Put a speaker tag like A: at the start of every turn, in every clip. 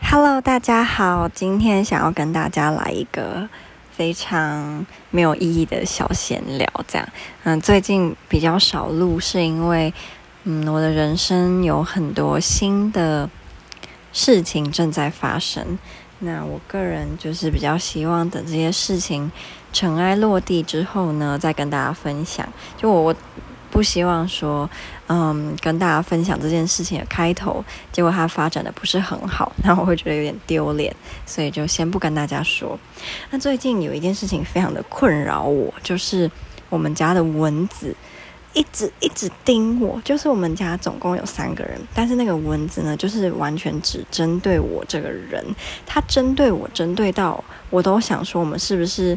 A: Hello，大家好，今天想要跟大家来一个非常没有意义的小闲聊，这样，嗯，最近比较少录，是因为，嗯，我的人生有很多新的事情正在发生，那我个人就是比较希望等这些事情尘埃落地之后呢，再跟大家分享，就我我。不希望说，嗯，跟大家分享这件事情的开头，结果它发展的不是很好，那我会觉得有点丢脸，所以就先不跟大家说。那最近有一件事情非常的困扰我，就是我们家的蚊子一直一直叮我。就是我们家总共有三个人，但是那个蚊子呢，就是完全只针对我这个人，它针对我，针对到我都想说，我们是不是？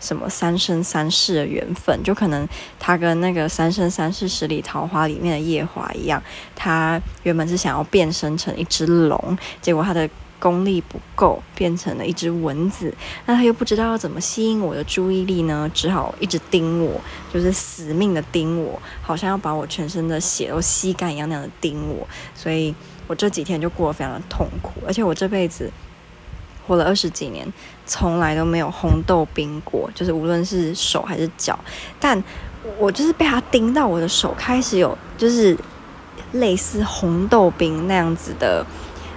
A: 什么三生三世的缘分，就可能他跟那个《三生三世十里桃花》里面的夜华一样，他原本是想要变身成一只龙，结果他的功力不够，变成了一只蚊子。那他又不知道要怎么吸引我的注意力呢？只好一直盯我，就是死命的盯我，好像要把我全身的血都吸干一样那样的盯我。所以我这几天就过得非常的痛苦，而且我这辈子。活了二十几年，从来都没有红豆冰过，就是无论是手还是脚，但我就是被它叮到，我的手开始有就是类似红豆冰那样子的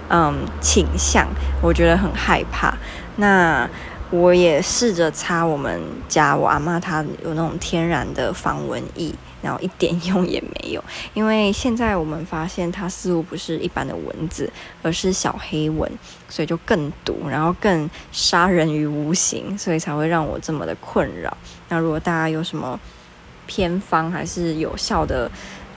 A: 嗯倾向，我觉得很害怕。那我也试着擦我们家我阿妈她有那种天然的防蚊液。然后一点用也没有，因为现在我们发现它似乎不是一般的蚊子，而是小黑蚊，所以就更毒，然后更杀人于无形，所以才会让我这么的困扰。那如果大家有什么偏方还是有效的，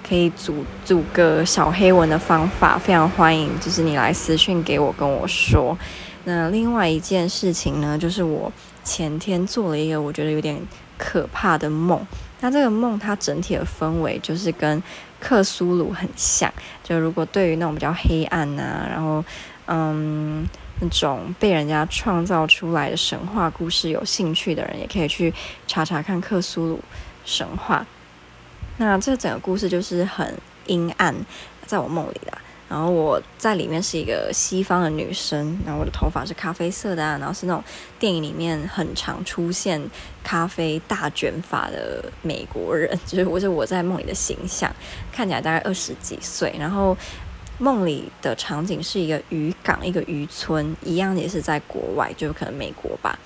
A: 可以阻阻个小黑蚊的方法，非常欢迎，就是你来私讯给我跟我说。那另外一件事情呢，就是我前天做了一个我觉得有点可怕的梦。那这个梦它整体的氛围就是跟克苏鲁很像，就如果对于那种比较黑暗啊，然后嗯那种被人家创造出来的神话故事有兴趣的人，也可以去查查看克苏鲁神话。那这整个故事就是很阴暗，在我梦里的。然后我在里面是一个西方的女生，然后我的头发是咖啡色的啊，然后是那种电影里面很常出现咖啡大卷发的美国人，就是我是我在梦里的形象，看起来大概二十几岁，然后梦里的场景是一个渔港，一个渔村，一样也是在国外，就可能美国吧。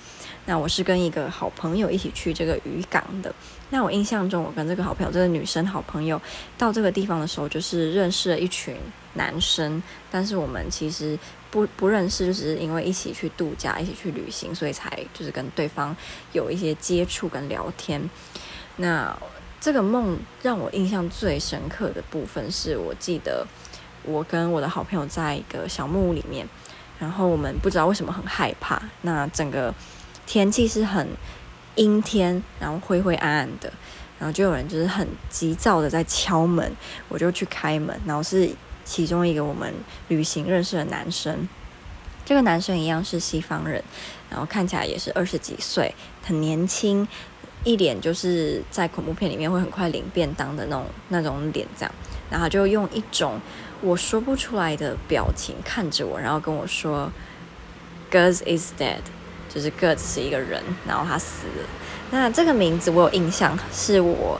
A: 那我是跟一个好朋友一起去这个渔港的。那我印象中，我跟这个好朋友，这个女生好朋友到这个地方的时候，就是认识了一群男生，但是我们其实不不认识，就是因为一起去度假，一起去旅行，所以才就是跟对方有一些接触跟聊天。那这个梦让我印象最深刻的部分，是我记得我跟我的好朋友在一个小木屋里面，然后我们不知道为什么很害怕，那整个。天气是很阴天，然后灰灰暗暗的，然后就有人就是很急躁的在敲门，我就去开门，然后是其中一个我们旅行认识的男生，这个男生一样是西方人，然后看起来也是二十几岁，很年轻，一脸就是在恐怖片里面会很快领便当的那种那种脸这样，然后就用一种我说不出来的表情看着我，然后跟我说，Gus is dead。就是个子是一个人，然后他死了。那这个名字我有印象，是我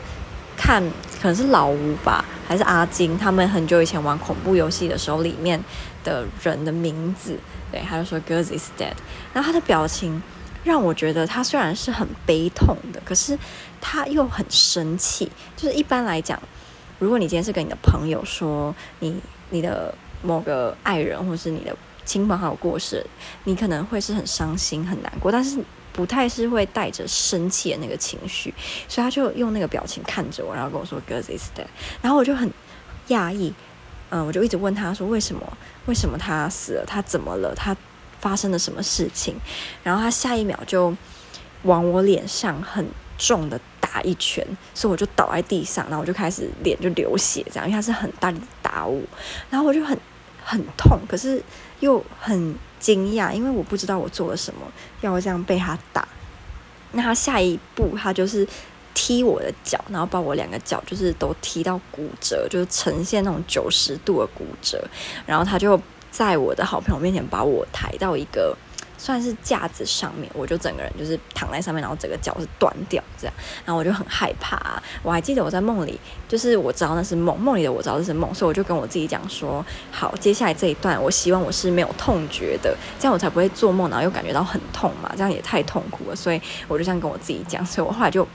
A: 看可能是老吴吧，还是阿金，他们很久以前玩恐怖游戏的时候里面的人的名字。对，他就说 Gus is dead。然后他的表情让我觉得他虽然是很悲痛的，可是他又很生气。就是一般来讲，如果你今天是跟你的朋友说你你的某个爱人，或是你的。亲朋好友过世，你可能会是很伤心、很难过，但是不太是会带着生气的那个情绪，所以他就用那个表情看着我，然后跟我说 “Gus is dead”，然后我就很讶异，嗯，我就一直问他说：“为什么？为什么他死了？他怎么了？他发生了什么事情？”然后他下一秒就往我脸上很重的打一拳，所以我就倒在地上，然后我就开始脸就流血，这样，因为他是很大力的打我，然后我就很。很痛，可是又很惊讶，因为我不知道我做了什么，要我这样被他打。那他下一步，他就是踢我的脚，然后把我两个脚就是都踢到骨折，就是呈现那种九十度的骨折。然后他就在我的好朋友面前把我抬到一个。算是架子上面，我就整个人就是躺在上面，然后整个脚是断掉这样，然后我就很害怕。我还记得我在梦里，就是我知道那是梦，梦里的我知道那是梦，所以我就跟我自己讲说：好，接下来这一段，我希望我是没有痛觉的，这样我才不会做梦，然后又感觉到很痛嘛，这样也太痛苦了。所以我就这样跟我自己讲，所以我后来就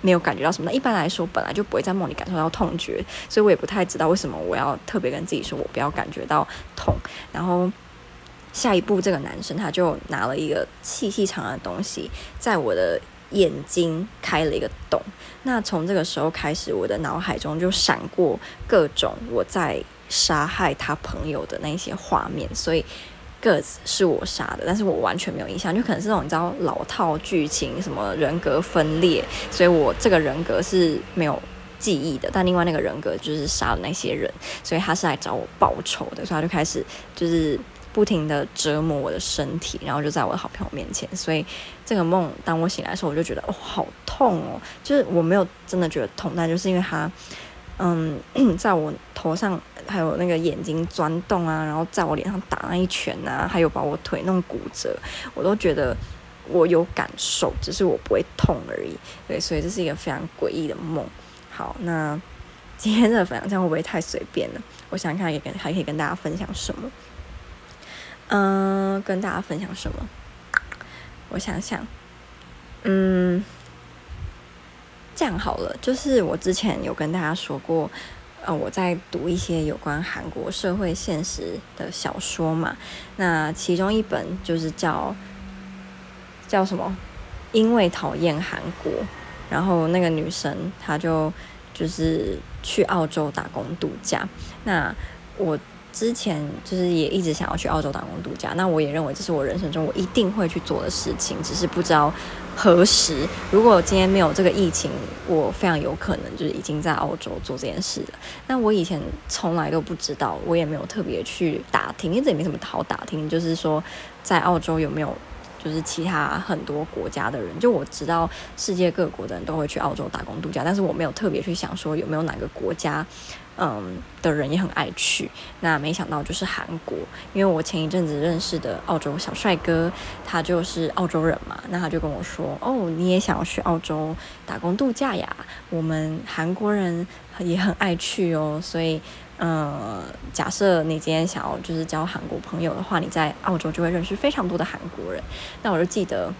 A: 没有感觉到什么。那一般来说，本来就不会在梦里感受到痛觉，所以我也不太知道为什么我要特别跟自己说我不要感觉到痛，然后。下一步，这个男生他就拿了一个细细长的东西，在我的眼睛开了一个洞。那从这个时候开始，我的脑海中就闪过各种我在杀害他朋友的那些画面。所以个子是我杀的，但是我完全没有印象，就可能是那种你知道老套剧情，什么人格分裂，所以我这个人格是没有记忆的。但另外那个人格就是杀了那些人，所以他是来找我报仇的，所以他就开始就是。不停的折磨我的身体，然后就在我的好朋友面前，所以这个梦当我醒来的时候，我就觉得哦，好痛哦！就是我没有真的觉得痛，但就是因为它，嗯，在我头上还有那个眼睛钻洞啊，然后在我脸上打那一拳啊，还有把我腿弄骨折，我都觉得我有感受，只是我不会痛而已。对，所以这是一个非常诡异的梦。好，那今天的分享这样会不会太随便了？我想看也跟还可以跟大家分享什么？嗯、跟大家分享什么？我想想，嗯，这样好了，就是我之前有跟大家说过，呃，我在读一些有关韩国社会现实的小说嘛。那其中一本就是叫叫什么？因为讨厌韩国，然后那个女生她就就是去澳洲打工度假。那我。之前就是也一直想要去澳洲打工度假，那我也认为这是我人生中我一定会去做的事情，只是不知道何时。如果今天没有这个疫情，我非常有可能就是已经在澳洲做这件事了。那我以前从来都不知道，我也没有特别去打听，因为这也没什么好打听，就是说在澳洲有没有就是其他很多国家的人，就我知道世界各国的人都会去澳洲打工度假，但是我没有特别去想说有没有哪个国家。嗯，的人也很爱去。那没想到就是韩国，因为我前一阵子认识的澳洲小帅哥，他就是澳洲人嘛。那他就跟我说：“哦，你也想要去澳洲打工度假呀？我们韩国人也很爱去哦。所以，嗯，假设你今天想要就是交韩国朋友的话，你在澳洲就会认识非常多的韩国人。那我就记得。”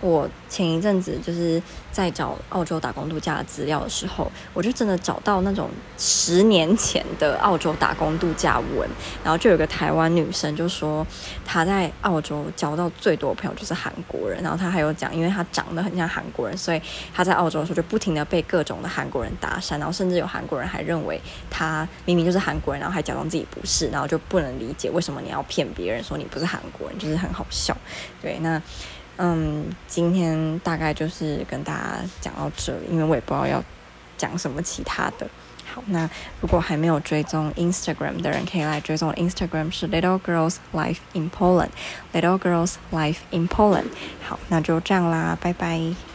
A: 我前一阵子就是在找澳洲打工度假的资料的时候，我就真的找到那种十年前的澳洲打工度假文，然后就有个台湾女生就说她在澳洲交到最多朋友就是韩国人，然后她还有讲，因为她长得很像韩国人，所以她在澳洲的时候就不停的被各种的韩国人搭讪，然后甚至有韩国人还认为她明明就是韩国人，然后还假装自己不是，然后就不能理解为什么你要骗别人说你不是韩国人，就是很好笑。对，那。嗯，今天大概就是跟大家讲到这里，因为我也不知道要讲什么其他的。好，那如果还没有追踪 Instagram 的人，可以来追踪 Instagram 是 Little Girls Life in Poland，Little Girls Life in Poland。好，那就这样啦，拜拜。